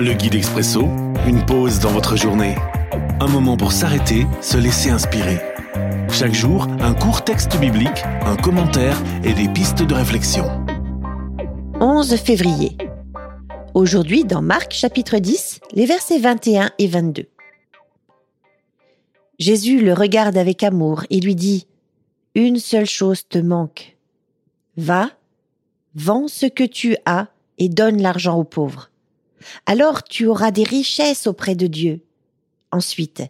Le guide expresso, une pause dans votre journée. Un moment pour s'arrêter, se laisser inspirer. Chaque jour, un court texte biblique, un commentaire et des pistes de réflexion. 11 février. Aujourd'hui, dans Marc chapitre 10, les versets 21 et 22. Jésus le regarde avec amour et lui dit Une seule chose te manque. Va, vends ce que tu as et donne l'argent aux pauvres. Alors tu auras des richesses auprès de Dieu. Ensuite,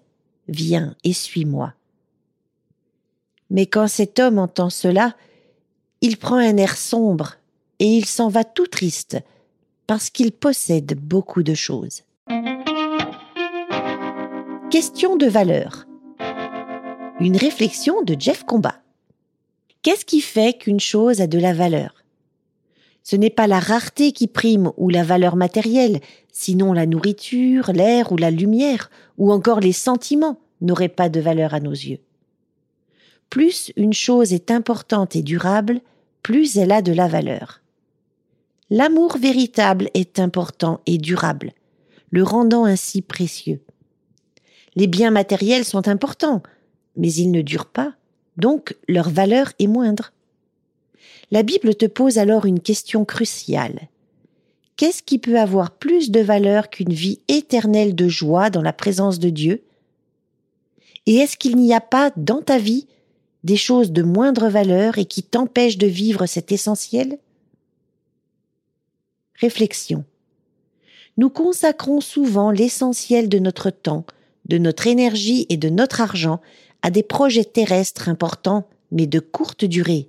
viens et suis-moi. Mais quand cet homme entend cela, il prend un air sombre et il s'en va tout triste parce qu'il possède beaucoup de choses. Question de valeur. Une réflexion de Jeff Combat. Qu'est-ce qui fait qu'une chose a de la valeur? Ce n'est pas la rareté qui prime ou la valeur matérielle, sinon la nourriture, l'air ou la lumière, ou encore les sentiments n'auraient pas de valeur à nos yeux. Plus une chose est importante et durable, plus elle a de la valeur. L'amour véritable est important et durable, le rendant ainsi précieux. Les biens matériels sont importants, mais ils ne durent pas donc leur valeur est moindre. La Bible te pose alors une question cruciale. Qu'est-ce qui peut avoir plus de valeur qu'une vie éternelle de joie dans la présence de Dieu? Et est-ce qu'il n'y a pas dans ta vie des choses de moindre valeur et qui t'empêchent de vivre cet essentiel? Réflexion. Nous consacrons souvent l'essentiel de notre temps, de notre énergie et de notre argent à des projets terrestres importants, mais de courte durée